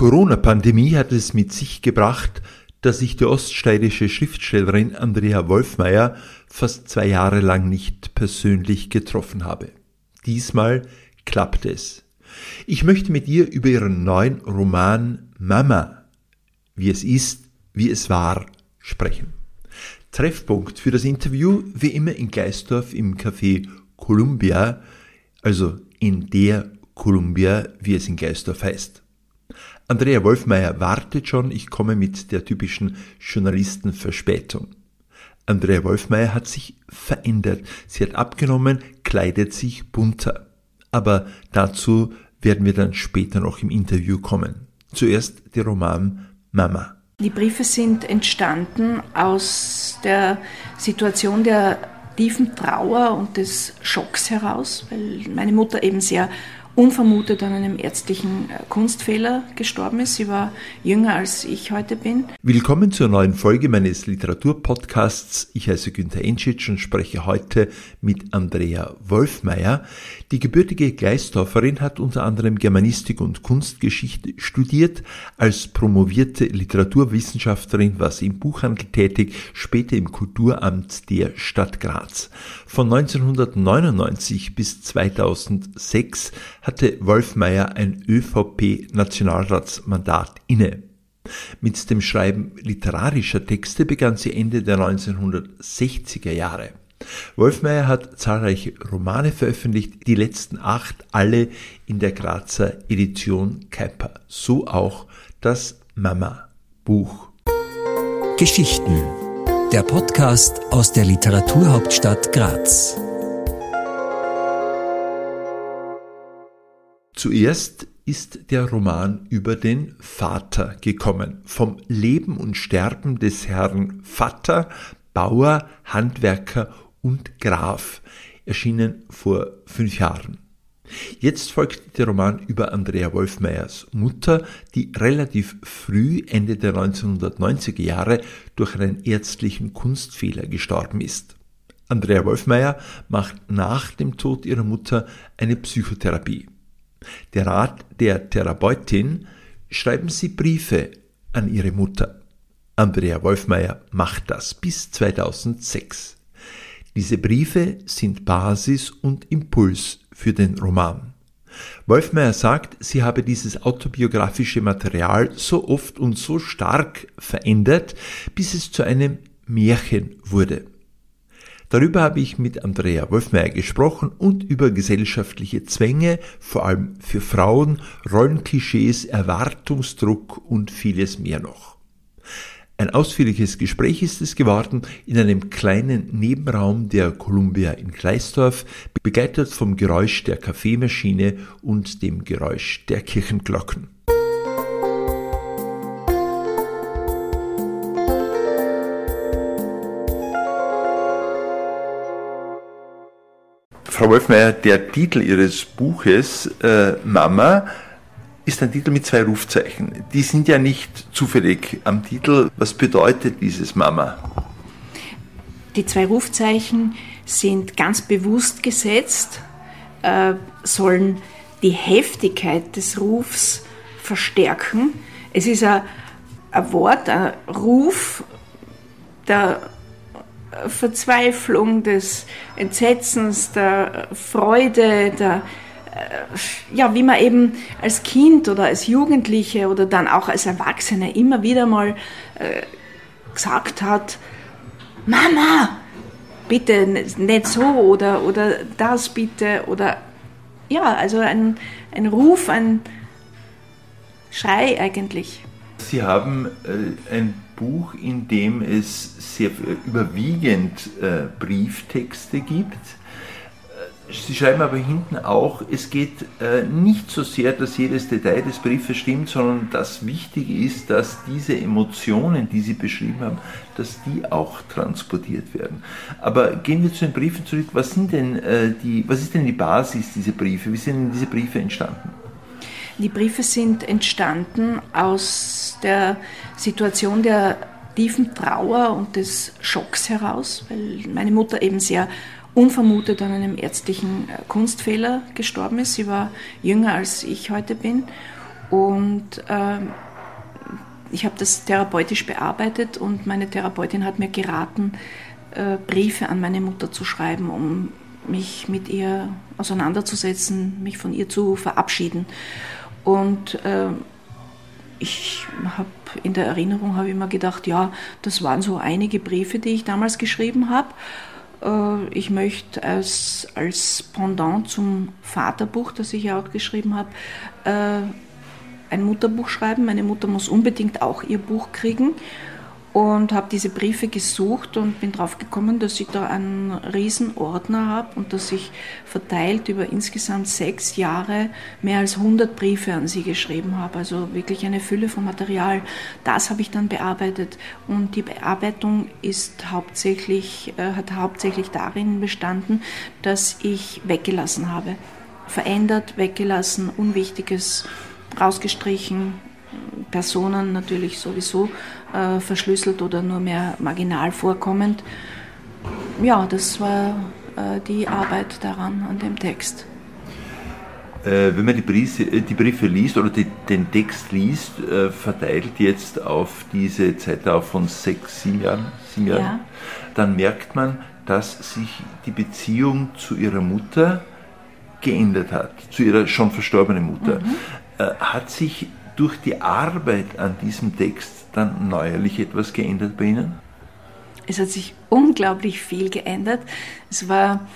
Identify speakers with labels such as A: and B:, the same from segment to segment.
A: Corona-Pandemie hat es mit sich gebracht, dass ich die oststeirische Schriftstellerin Andrea Wolfmeier fast zwei Jahre lang nicht persönlich getroffen habe. Diesmal klappt es. Ich möchte mit ihr über ihren neuen Roman Mama, wie es ist, wie es war, sprechen. Treffpunkt für das Interview wie immer in Gleisdorf im Café Columbia, also in der Columbia, wie es in Gleisdorf heißt. Andrea Wolfmeier wartet schon, ich komme mit der typischen Journalistenverspätung. Andrea Wolfmeier hat sich verändert. Sie hat abgenommen, kleidet sich bunter. Aber dazu werden wir dann später noch im Interview kommen. Zuerst der Roman Mama.
B: Die Briefe sind entstanden aus der Situation der tiefen Trauer und des Schocks heraus, weil meine Mutter eben sehr unvermutet an einem ärztlichen äh, Kunstfehler gestorben ist. Sie war jünger als ich heute bin.
A: Willkommen zur neuen Folge meines Literaturpodcasts. Ich heiße Günther Enschitsch und spreche heute mit Andrea Wolfmeier. Die gebürtige Gleisdorferin hat unter anderem Germanistik und Kunstgeschichte studiert. Als promovierte Literaturwissenschaftlerin war sie im Buchhandel tätig, später im Kulturamt der Stadt Graz. Von 1999 bis 2006 hatte Wolfmeier ein ÖVP-Nationalratsmandat inne. Mit dem Schreiben literarischer Texte begann sie Ende der 1960er Jahre. Wolfmeier hat zahlreiche Romane veröffentlicht, die letzten acht alle in der Grazer Edition Kuiper. So auch das Mama-Buch.
C: Geschichten. Der Podcast aus der Literaturhauptstadt Graz.
A: Zuerst ist der Roman über den Vater gekommen, vom Leben und Sterben des Herrn Vater, Bauer, Handwerker und Graf, erschienen vor fünf Jahren. Jetzt folgt der Roman über Andrea Wolfmeyers Mutter, die relativ früh, Ende der 1990er Jahre, durch einen ärztlichen Kunstfehler gestorben ist. Andrea Wolfmeyer macht nach dem Tod ihrer Mutter eine Psychotherapie. Der Rat der Therapeutin schreiben Sie Briefe an Ihre Mutter. Andrea Wolfmeier macht das bis 2006. Diese Briefe sind Basis und Impuls für den Roman. Wolfmeier sagt, sie habe dieses autobiografische Material so oft und so stark verändert, bis es zu einem Märchen wurde. Darüber habe ich mit Andrea Wolfmeier gesprochen und über gesellschaftliche Zwänge, vor allem für Frauen, Rollenklischees, Erwartungsdruck und vieles mehr noch. Ein ausführliches Gespräch ist es geworden in einem kleinen Nebenraum der Columbia in Gleisdorf, begleitet vom Geräusch der Kaffeemaschine und dem Geräusch der Kirchenglocken. Frau Wolfmeier, der Titel Ihres Buches äh, Mama ist ein Titel mit zwei Rufzeichen. Die sind ja nicht zufällig am Titel. Was bedeutet dieses Mama?
B: Die zwei Rufzeichen sind ganz bewusst gesetzt, äh, sollen die Heftigkeit des Rufs verstärken. Es ist ein, ein Wort, ein Ruf, der Verzweiflung, des Entsetzens, der Freude, der, ja, wie man eben als Kind oder als Jugendliche oder dann auch als Erwachsene immer wieder mal äh, gesagt hat, Mama, bitte nicht so oder, oder das bitte oder ja, also ein, ein Ruf, ein Schrei eigentlich.
A: Sie haben äh, ein Buch, in dem es sehr überwiegend äh, Brieftexte gibt. Sie schreiben aber hinten auch, es geht äh, nicht so sehr, dass jedes Detail des Briefes stimmt, sondern das Wichtige ist, dass diese Emotionen, die Sie beschrieben haben, dass die auch transportiert werden. Aber gehen wir zu den Briefen zurück. Was, sind denn, äh, die, was ist denn die Basis dieser Briefe? Wie sind denn diese Briefe entstanden?
B: Die Briefe sind entstanden aus der Situation der tiefen Trauer und des Schocks heraus, weil meine Mutter eben sehr unvermutet an einem ärztlichen äh, Kunstfehler gestorben ist. Sie war jünger als ich heute bin. Und ähm, ich habe das therapeutisch bearbeitet und meine Therapeutin hat mir geraten, äh, Briefe an meine Mutter zu schreiben, um mich mit ihr auseinanderzusetzen, mich von ihr zu verabschieden. Und äh, ich habe in der Erinnerung habe immer gedacht, ja, das waren so einige Briefe, die ich damals geschrieben habe. Äh, ich möchte als, als Pendant zum Vaterbuch, das ich ja auch geschrieben habe, äh, ein Mutterbuch schreiben. Meine Mutter muss unbedingt auch ihr Buch kriegen und habe diese Briefe gesucht und bin drauf gekommen, dass ich da einen riesen Ordner habe und dass ich verteilt über insgesamt sechs Jahre mehr als 100 Briefe an sie geschrieben habe. Also wirklich eine Fülle von Material. Das habe ich dann bearbeitet und die Bearbeitung ist hauptsächlich, äh, hat hauptsächlich darin bestanden, dass ich weggelassen habe. Verändert, weggelassen, Unwichtiges rausgestrichen, Personen natürlich sowieso äh, verschlüsselt oder nur mehr marginal vorkommend. Ja, das war äh, die Arbeit daran, an dem Text.
A: Äh, wenn man die Briefe, äh, die Briefe, liest oder die, den Text liest, äh, verteilt jetzt auf diese Zeit auf von sechs, sieben Jahren, sieben Jahren ja. dann merkt man, dass sich die Beziehung zu ihrer Mutter geändert hat, zu ihrer schon verstorbenen Mutter. Mhm. Äh, hat sich durch die Arbeit an diesem Text dann neuerlich etwas geändert bei Ihnen?
B: Es hat sich unglaublich viel geändert. Es war,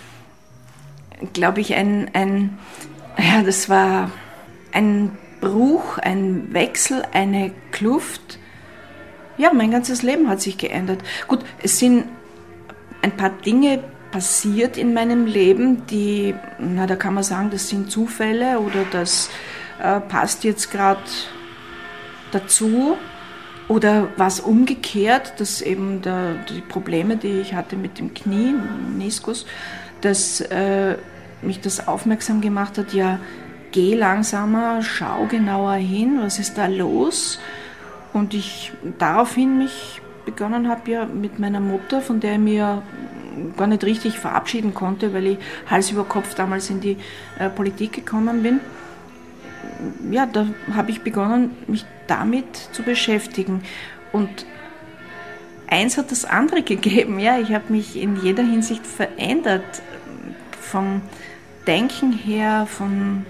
B: glaube ich, ein, ein, ja, das war ein Bruch, ein Wechsel, eine Kluft. Ja, mein ganzes Leben hat sich geändert. Gut, es sind ein paar Dinge passiert in meinem Leben, die, na, da kann man sagen, das sind Zufälle oder das äh, passt jetzt gerade dazu. Oder was umgekehrt, dass eben der, die Probleme, die ich hatte mit dem Knie, Meniskus, dass äh, mich das aufmerksam gemacht hat, ja, geh langsamer, schau genauer hin, was ist da los? Und ich daraufhin mich begonnen habe, ja, mit meiner Mutter, von der ich mir gar nicht richtig verabschieden konnte, weil ich Hals über Kopf damals in die äh, Politik gekommen bin, ja, da habe ich begonnen, mich damit zu beschäftigen. Und eins hat das andere gegeben. Ja, ich habe mich in jeder Hinsicht verändert. Vom Denken her, von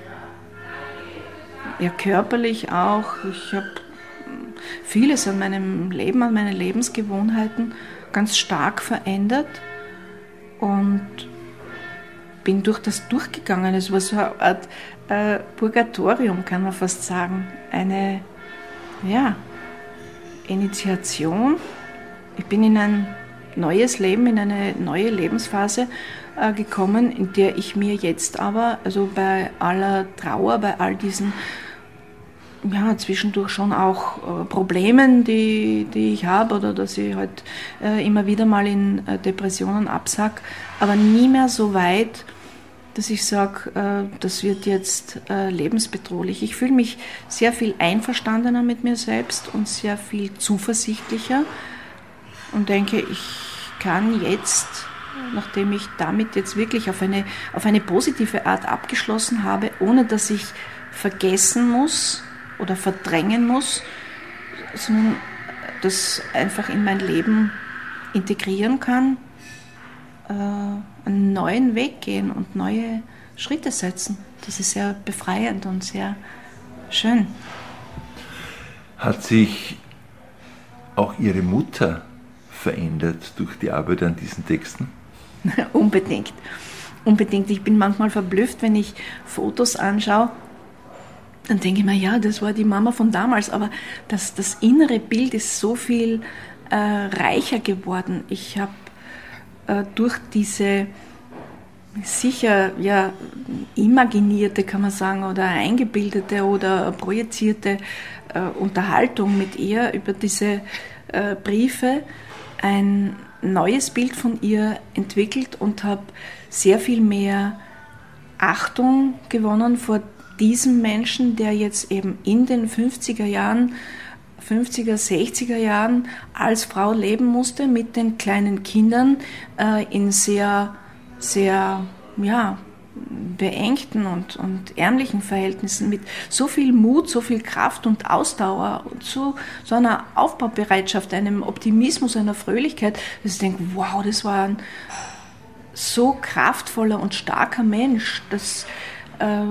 B: ja, körperlich auch. Ich habe vieles an meinem Leben, an meinen Lebensgewohnheiten ganz stark verändert und bin durch das durchgegangen. Es war so eine Art äh, Purgatorium, kann man fast sagen. Eine ja, Initiation. Ich bin in ein neues Leben, in eine neue Lebensphase äh, gekommen, in der ich mir jetzt aber, also bei aller Trauer, bei all diesen ja, zwischendurch schon auch äh, Problemen, die, die ich habe oder dass ich halt äh, immer wieder mal in äh, Depressionen absack, aber nie mehr so weit, dass ich sage, äh, das wird jetzt äh, lebensbedrohlich. Ich fühle mich sehr viel einverstandener mit mir selbst und sehr viel zuversichtlicher und denke, ich kann jetzt, nachdem ich damit jetzt wirklich auf eine, auf eine positive Art abgeschlossen habe, ohne dass ich vergessen muss oder verdrängen muss, sondern das einfach in mein Leben integrieren kann, einen neuen Weg gehen und neue Schritte setzen. Das ist sehr befreiend und sehr schön.
A: Hat sich auch Ihre Mutter verändert durch die Arbeit an diesen Texten?
B: Unbedingt. Unbedingt. Ich bin manchmal verblüfft, wenn ich Fotos anschaue. Dann denke ich mir, ja, das war die Mama von damals, aber das, das innere Bild ist so viel äh, reicher geworden. Ich habe äh, durch diese sicher ja imaginierte, kann man sagen, oder eingebildete oder projizierte äh, Unterhaltung mit ihr über diese äh, Briefe ein neues Bild von ihr entwickelt und habe sehr viel mehr Achtung gewonnen vor diesem Menschen, der jetzt eben in den 50er Jahren 50er, 60er Jahren als Frau leben musste mit den kleinen Kindern äh, in sehr, sehr, ja, beengten und, und ärmlichen Verhältnissen mit so viel Mut, so viel Kraft und Ausdauer und so, so einer Aufbaubereitschaft, einem Optimismus, einer Fröhlichkeit, dass ich denke, wow, das war ein so kraftvoller und starker Mensch, dass, äh,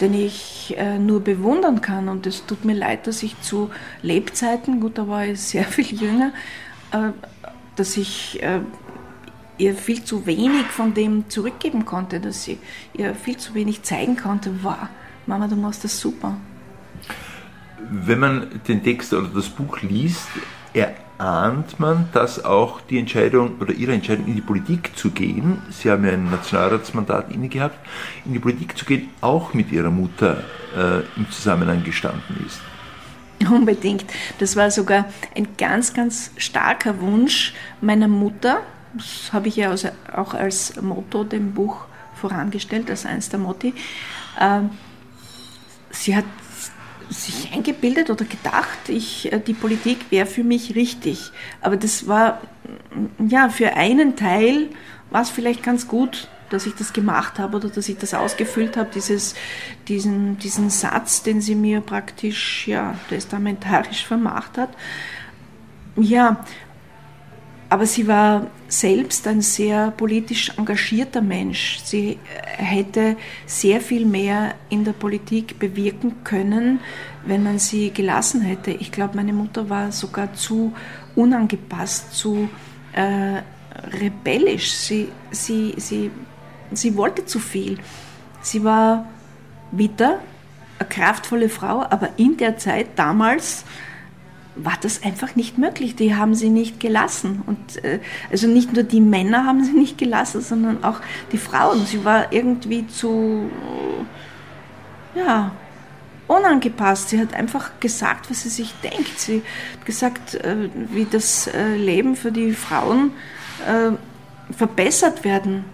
B: den ich äh, nur bewundern kann. Und es tut mir leid, dass ich zu Lebzeiten, gut, da war ich sehr viel jünger, äh, dass ich äh, ihr viel zu wenig von dem zurückgeben konnte, dass sie ihr viel zu wenig zeigen konnte, wow, Mama, du machst das super.
A: Wenn man den Text oder das Buch liest, erahnt man, dass auch die Entscheidung oder ihre Entscheidung in die Politik zu gehen, Sie haben ja ein Nationalratsmandat inne gehabt, in die Politik zu gehen, auch mit ihrer Mutter äh, im Zusammenhang gestanden ist.
B: Unbedingt. Das war sogar ein ganz, ganz starker Wunsch meiner Mutter, das habe ich ja auch als Motto dem Buch vorangestellt, als eins der Motti. Ähm, sie hat sich eingebildet oder gedacht, ich, äh, die Politik wäre für mich richtig. Aber das war, ja, für einen Teil war es vielleicht ganz gut, dass ich das gemacht habe oder dass ich das ausgefüllt habe, dieses, diesen, diesen Satz, den sie mir praktisch ja, testamentarisch vermacht hat. Ja, aber sie war selbst ein sehr politisch engagierter Mensch. Sie hätte sehr viel mehr in der Politik bewirken können, wenn man sie gelassen hätte. Ich glaube, meine Mutter war sogar zu unangepasst, zu äh, rebellisch. Sie, sie, sie, sie wollte zu viel. Sie war Witter, eine kraftvolle Frau, aber in der Zeit damals war das einfach nicht möglich. Die haben sie nicht gelassen. Und äh, also nicht nur die Männer haben sie nicht gelassen, sondern auch die Frauen. Sie war irgendwie zu ja, unangepasst. Sie hat einfach gesagt, was sie sich denkt. Sie hat gesagt, äh, wie das äh, Leben für die Frauen äh, verbessert werden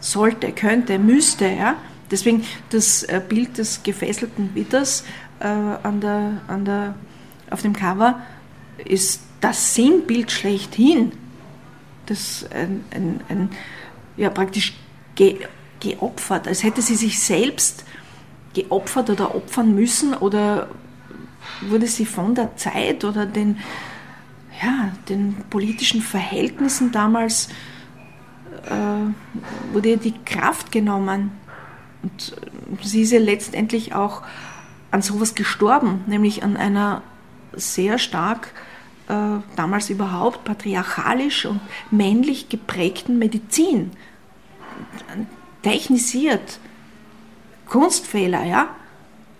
B: sollte, könnte, müsste. Ja? Deswegen das äh, Bild des gefesselten Witters äh, an der, an der auf dem Cover ist das Sinnbild schlechthin. Das ein, ein, ein ja, praktisch ge, geopfert, als hätte sie sich selbst geopfert oder opfern müssen oder wurde sie von der Zeit oder den, ja, den politischen Verhältnissen damals äh, wurde ihr die Kraft genommen. Und sie ist ja letztendlich auch an sowas gestorben, nämlich an einer sehr stark äh, damals überhaupt patriarchalisch und männlich geprägten Medizin. Technisiert, Kunstfehler, ja.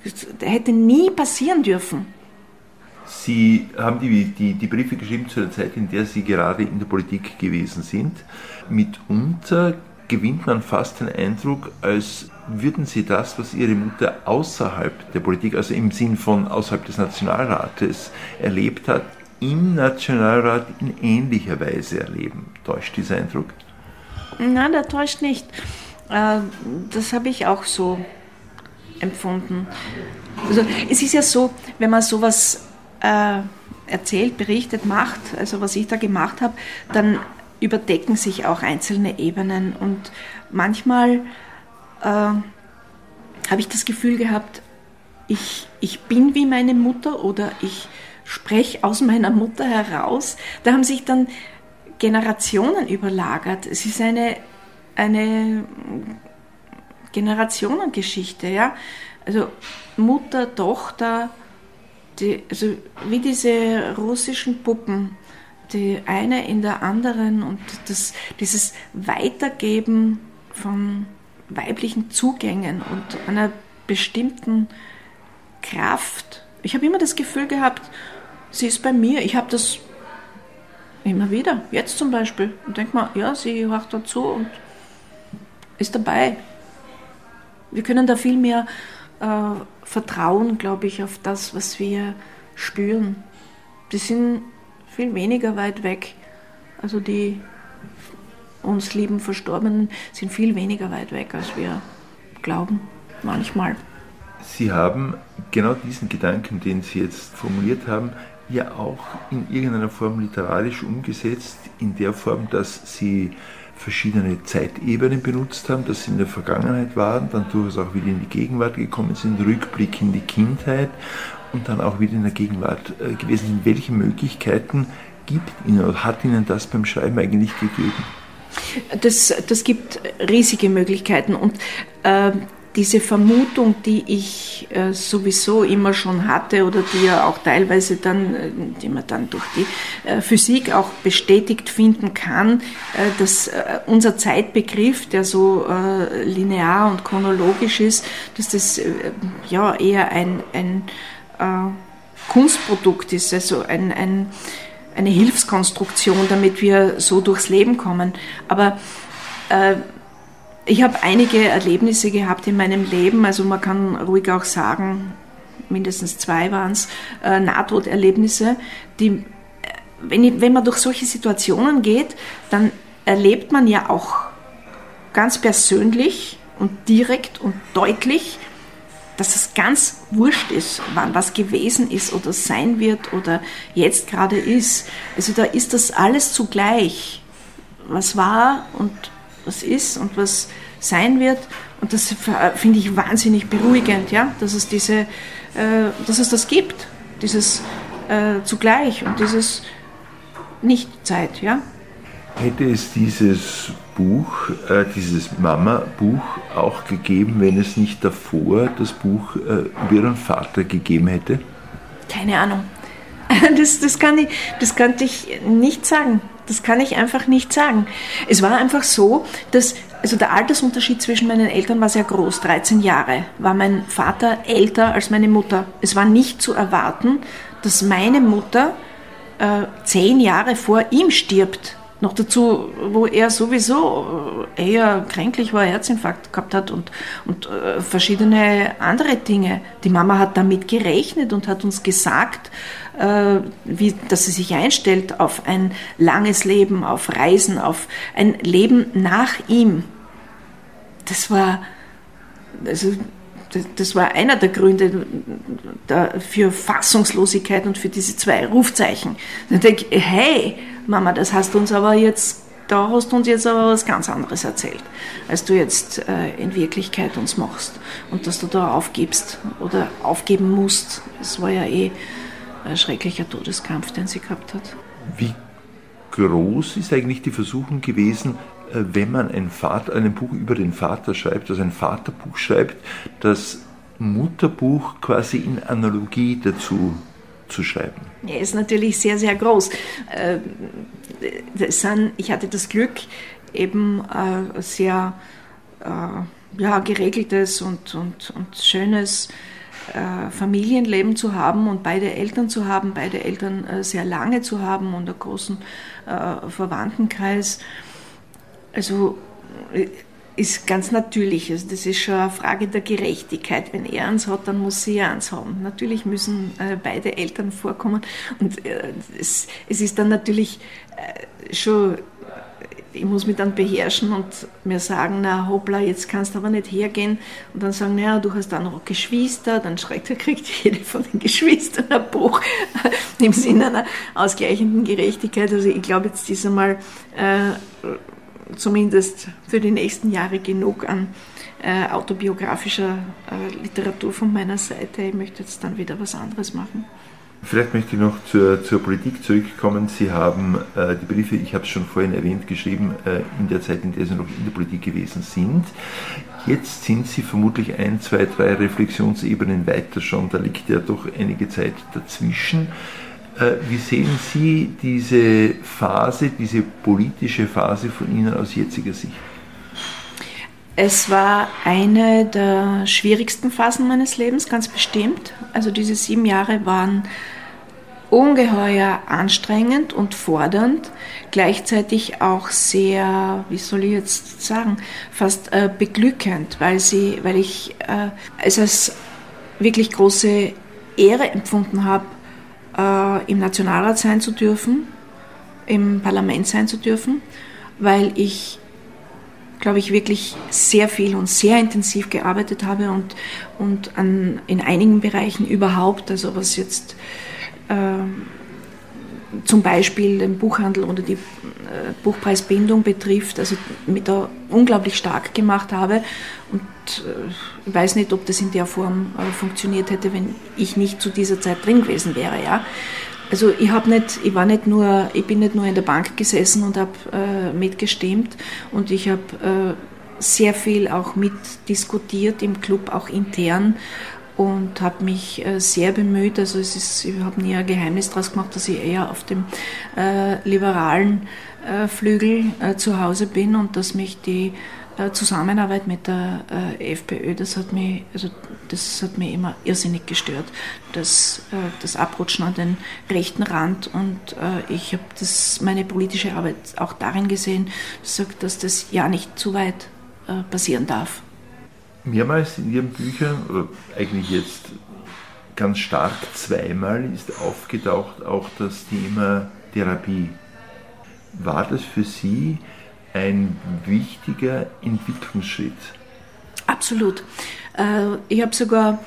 B: Das hätte nie passieren dürfen.
A: Sie haben die, die, die, Briefe geschrieben zu der Zeit, in der Sie gerade in der Politik gewesen sind. Mitunter gewinnt man fast den Eindruck, als würden Sie das, was Ihre Mutter außerhalb der Politik, also im Sinn von außerhalb des Nationalrates erlebt hat, im Nationalrat in ähnlicher Weise erleben. Täuscht dieser Eindruck?
B: Nein, der täuscht nicht. Äh, das habe ich auch so empfunden. Also es ist ja so, wenn man sowas äh, erzählt, berichtet, macht, also was ich da gemacht habe, dann überdecken sich auch einzelne Ebenen und manchmal äh, habe ich das Gefühl gehabt, ich, ich bin wie meine Mutter oder ich spreche aus meiner Mutter heraus. Da haben sich dann Generationen überlagert. Es ist eine, eine Generationengeschichte, ja. Also Mutter, Tochter, die, also wie diese russischen Puppen, die eine in der anderen und das, dieses Weitergeben von weiblichen Zugängen und einer bestimmten Kraft. Ich habe immer das Gefühl gehabt, sie ist bei mir. Ich habe das immer wieder, jetzt zum Beispiel. Und denke mal, ja, sie hört dazu und ist dabei. Wir können da viel mehr äh, vertrauen, glaube ich, auf das, was wir spüren. Die sind viel weniger weit weg. Also die uns lieben Verstorbenen sind viel weniger weit weg, als wir glauben, manchmal.
A: Sie haben genau diesen Gedanken, den Sie jetzt formuliert haben, ja auch in irgendeiner Form literarisch umgesetzt, in der Form, dass Sie verschiedene Zeitebenen benutzt haben, dass sie in der Vergangenheit waren, dann durchaus auch wieder in die Gegenwart gekommen sind, Rückblick in die Kindheit und dann auch wieder in der Gegenwart äh, gewesen sind. Welche Möglichkeiten gibt Ihnen oder hat Ihnen das beim Schreiben eigentlich gegeben?
B: Das, das gibt riesige Möglichkeiten. Und äh, diese Vermutung, die ich äh, sowieso immer schon hatte oder die ja auch teilweise dann, äh, die man dann durch die äh, Physik auch bestätigt finden kann, äh, dass äh, unser Zeitbegriff, der so äh, linear und chronologisch ist, dass das ja eher ein, ein Kunstprodukt ist, also ein, ein, eine Hilfskonstruktion, damit wir so durchs Leben kommen. Aber ich habe einige Erlebnisse gehabt in meinem Leben, also man kann ruhig auch sagen, mindestens zwei waren es, äh, Nahtoderlebnisse, die, äh, wenn, ich, wenn man durch solche Situationen geht, dann erlebt man ja auch ganz persönlich und direkt und deutlich, dass es ganz wurscht ist, wann was gewesen ist oder sein wird oder jetzt gerade ist. Also da ist das alles zugleich, was war und was ist und was sein wird. Und das finde ich wahnsinnig beruhigend, ja, dass es diese, äh, dass es das gibt, dieses äh, zugleich und dieses Nichtzeit, ja.
A: Hätte es dieses Buch, äh, dieses Mama-Buch auch gegeben, wenn es nicht davor das Buch äh, über ihren Vater gegeben hätte?
B: Keine Ahnung. Das, das, kann ich, das kann ich nicht sagen. Das kann ich einfach nicht sagen. Es war einfach so, dass also der Altersunterschied zwischen meinen Eltern war sehr groß, 13 Jahre. War mein Vater älter als meine Mutter. Es war nicht zu erwarten, dass meine Mutter äh, zehn Jahre vor ihm stirbt. Noch dazu, wo er sowieso äh, eher kränklich war, Herzinfarkt gehabt hat und, und äh, verschiedene andere Dinge. Die Mama hat damit gerechnet und hat uns gesagt, äh, wie, dass sie sich einstellt auf ein langes Leben, auf Reisen, auf ein Leben nach ihm. Das war, also, das war einer der Gründe für Fassungslosigkeit und für diese zwei Rufzeichen. Dann denke ich, hey, Mama, das hast du uns aber jetzt, da hast du uns jetzt aber was ganz anderes erzählt, als du jetzt äh, in Wirklichkeit uns machst und dass du da aufgibst oder aufgeben musst. Das war ja eh ein schrecklicher Todeskampf, den sie gehabt hat.
A: Wie groß ist eigentlich die Versuchung gewesen, wenn man ein, Vater, ein Buch über den Vater schreibt, also ein Vaterbuch schreibt, das Mutterbuch quasi in Analogie dazu zu schreiben?
B: Ja, ist natürlich sehr, sehr groß. Äh, ich hatte das Glück, eben äh, sehr ja, geregeltes und, und, und schönes Familienleben zu haben und beide Eltern zu haben, beide Eltern sehr lange zu haben und einen großen Verwandtenkreis. Also ist ganz natürlich. Also das ist schon eine Frage der Gerechtigkeit. Wenn er eins hat, dann muss sie eins haben. Natürlich müssen äh, beide Eltern vorkommen. Und äh, es, es, ist dann natürlich äh, schon, ich muss mich dann beherrschen und mir sagen, na hoppla, jetzt kannst du aber nicht hergehen. Und dann sagen, naja, du hast auch noch Geschwister. Dann schreckt, kriegt jede von den Geschwistern ein Bruch im Sinne einer ausgleichenden Gerechtigkeit. Also ich glaube, jetzt ist einmal äh, zumindest für die nächsten Jahre genug an äh, autobiografischer äh, Literatur von meiner Seite. Ich möchte jetzt dann wieder was anderes machen.
A: Vielleicht möchte ich noch zur, zur Politik zurückkommen. Sie haben äh, die Briefe, ich habe es schon vorhin erwähnt, geschrieben äh, in der Zeit, in der Sie noch in der Politik gewesen sind. Jetzt sind Sie vermutlich ein, zwei, drei Reflexionsebenen weiter schon. Da liegt ja doch einige Zeit dazwischen. Äh, wie sehen Sie diese Phase, diese politische Phase von Ihnen aus jetziger Sicht?
B: Es war eine der schwierigsten Phasen meines Lebens, ganz bestimmt. Also diese sieben Jahre waren ungeheuer anstrengend und fordernd, gleichzeitig auch sehr, wie soll ich jetzt sagen, fast äh, beglückend, weil, sie, weil ich äh, es als wirklich große Ehre empfunden habe, äh, im Nationalrat sein zu dürfen, im Parlament sein zu dürfen, weil ich, glaube ich, wirklich sehr viel und sehr intensiv gearbeitet habe und, und an, in einigen Bereichen überhaupt, also was jetzt äh, zum Beispiel den Buchhandel oder die äh, Buchpreisbindung betrifft, also mit da unglaublich stark gemacht habe. Und äh, ich weiß nicht, ob das in der Form äh, funktioniert hätte, wenn ich nicht zu dieser Zeit drin gewesen wäre. Ja? Also ich habe nicht, ich war nicht nur, ich bin nicht nur in der Bank gesessen und habe äh, mitgestimmt und ich habe äh, sehr viel auch mitdiskutiert im Club, auch intern und habe mich äh, sehr bemüht. Also es ist, ich habe nie ein Geheimnis daraus gemacht, dass ich eher auf dem äh, liberalen äh, Flügel äh, zu Hause bin und dass mich die äh, Zusammenarbeit mit der äh, FPÖ, das hat mich, also das hat mich immer irrsinnig gestört. Das, das Abrutschen an den rechten Rand und ich habe meine politische Arbeit auch darin gesehen, dass das ja nicht zu weit passieren darf
A: mehrmals in Ihren Büchern, oder eigentlich jetzt ganz stark zweimal, ist aufgetaucht auch das Thema Therapie. War das für Sie ein wichtiger Entwicklungsschritt?
B: Absolut. Äh, ich habe sogar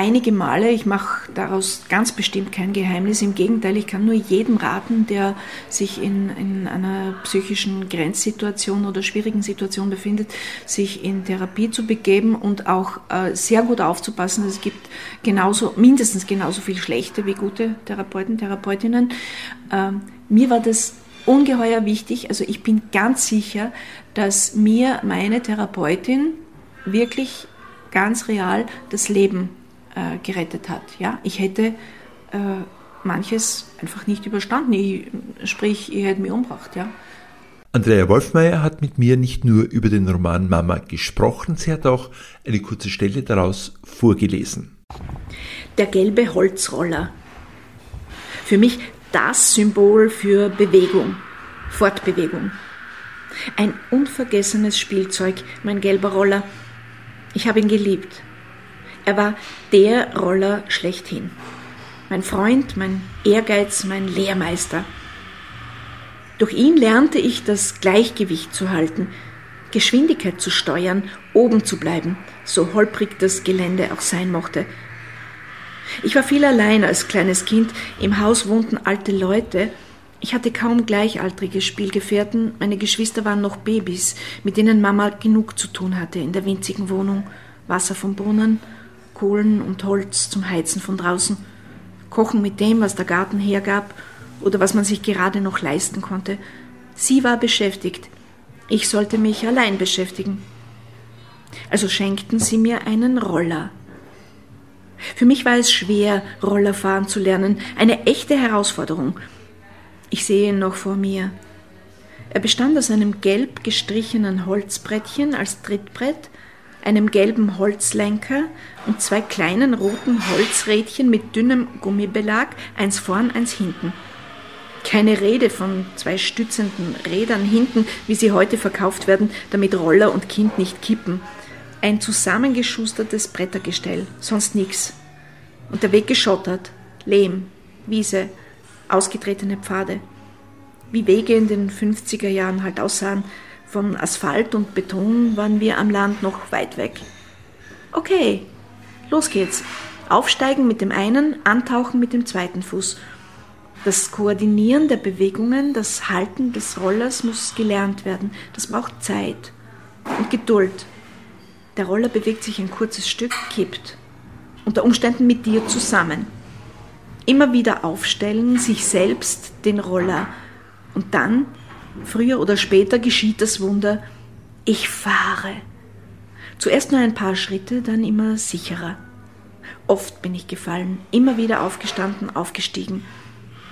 B: einige Male. Ich mache daraus ganz bestimmt kein Geheimnis. Im Gegenteil, ich kann nur jedem raten, der sich in, in einer psychischen Grenzsituation oder schwierigen Situation befindet, sich in Therapie zu begeben und auch äh, sehr gut aufzupassen. Es gibt genauso, mindestens genauso viel schlechte wie gute Therapeuten, Therapeutinnen. Äh, mir war das ungeheuer wichtig. Also ich bin ganz sicher, dass mir meine Therapeutin wirklich ganz real das Leben äh, gerettet hat. Ja? Ich hätte äh, manches einfach nicht überstanden. Ich, sprich, ich hätte mich umgebracht. Ja?
A: Andrea Wolfmeier hat mit mir nicht nur über den Roman Mama gesprochen, sie hat auch eine kurze Stelle daraus vorgelesen.
B: Der gelbe Holzroller. Für mich das Symbol für Bewegung, Fortbewegung. Ein unvergessenes Spielzeug, mein gelber Roller. Ich habe ihn geliebt. Er war der Roller schlechthin. Mein Freund, mein Ehrgeiz, mein Lehrmeister. Durch ihn lernte ich das Gleichgewicht zu halten, Geschwindigkeit zu steuern, oben zu bleiben, so holprig das Gelände auch sein mochte. Ich war viel allein als kleines Kind, im Haus wohnten alte Leute, ich hatte kaum gleichaltrige Spielgefährten, meine Geschwister waren noch Babys, mit denen Mama genug zu tun hatte in der winzigen Wohnung, Wasser vom Brunnen, Kohlen und Holz zum Heizen von draußen, kochen mit dem, was der Garten hergab oder was man sich gerade noch leisten konnte. Sie war beschäftigt, ich sollte mich allein beschäftigen. Also schenkten sie mir einen Roller. Für mich war es schwer, Roller fahren zu lernen, eine echte Herausforderung. Ich sehe ihn noch vor mir. Er bestand aus einem gelb gestrichenen Holzbrettchen als Trittbrett, einem gelben Holzlenker und zwei kleinen roten Holzrädchen mit dünnem Gummibelag, eins vorn, eins hinten. Keine Rede von zwei stützenden Rädern hinten, wie sie heute verkauft werden, damit Roller und Kind nicht kippen. Ein zusammengeschustertes Brettergestell, sonst nix. Und der Weg geschottert, Lehm, Wiese, ausgetretene Pfade. Wie Wege in den 50er Jahren halt aussahen, von Asphalt und Beton waren wir am Land noch weit weg. Okay, los geht's. Aufsteigen mit dem einen, antauchen mit dem zweiten Fuß. Das Koordinieren der Bewegungen, das Halten des Rollers muss gelernt werden. Das braucht Zeit und Geduld. Der Roller bewegt sich ein kurzes Stück, kippt. Unter Umständen mit dir zusammen. Immer wieder aufstellen, sich selbst den Roller und dann Früher oder später geschieht das Wunder, ich fahre. Zuerst nur ein paar Schritte, dann immer sicherer. Oft bin ich gefallen, immer wieder aufgestanden, aufgestiegen.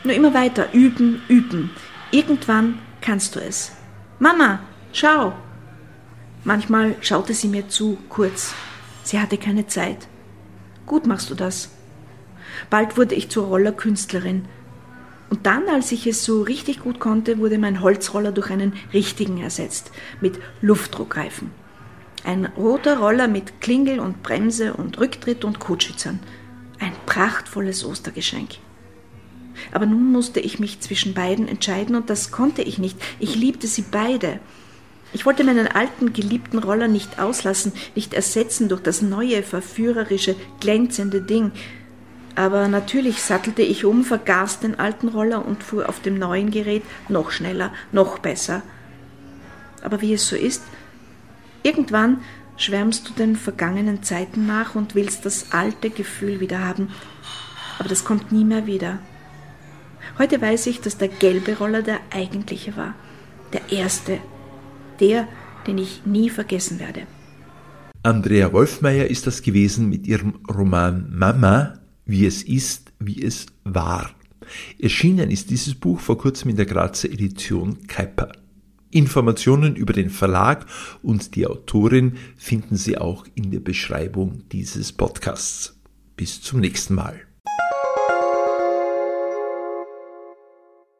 B: Nur immer weiter, üben, üben. Irgendwann kannst du es. Mama, schau! Manchmal schaute sie mir zu, kurz. Sie hatte keine Zeit. Gut machst du das. Bald wurde ich zur Rollerkünstlerin, und dann, als ich es so richtig gut konnte, wurde mein Holzroller durch einen richtigen ersetzt, mit Luftdruckreifen. Ein roter Roller mit Klingel und Bremse und Rücktritt und Kotschützern. Ein prachtvolles Ostergeschenk. Aber nun musste ich mich zwischen beiden entscheiden und das konnte ich nicht. Ich liebte sie beide. Ich wollte meinen alten, geliebten Roller nicht auslassen, nicht ersetzen durch das neue, verführerische, glänzende Ding. Aber natürlich sattelte ich um, vergaß den alten Roller und fuhr auf dem neuen Gerät noch schneller, noch besser. Aber wie es so ist, irgendwann schwärmst du den vergangenen Zeiten nach und willst das alte Gefühl wieder haben. Aber das kommt nie mehr wieder. Heute weiß ich, dass der gelbe Roller der eigentliche war. Der erste. Der, den ich nie vergessen werde.
A: Andrea Wolfmeier ist das gewesen mit ihrem Roman Mama, wie es ist, wie es war. Erschienen ist dieses Buch vor kurzem in der Grazer Edition Kuiper. Informationen über den Verlag und die Autorin finden Sie auch in der Beschreibung dieses Podcasts. Bis zum nächsten Mal.